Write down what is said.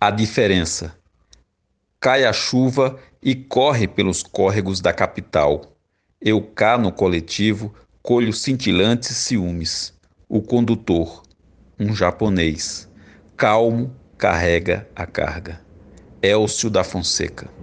A diferença. Cai a chuva e corre pelos córregos da capital. Eu cá no coletivo colho cintilantes ciúmes. O condutor, um japonês, calmo, carrega a carga. Elcio da Fonseca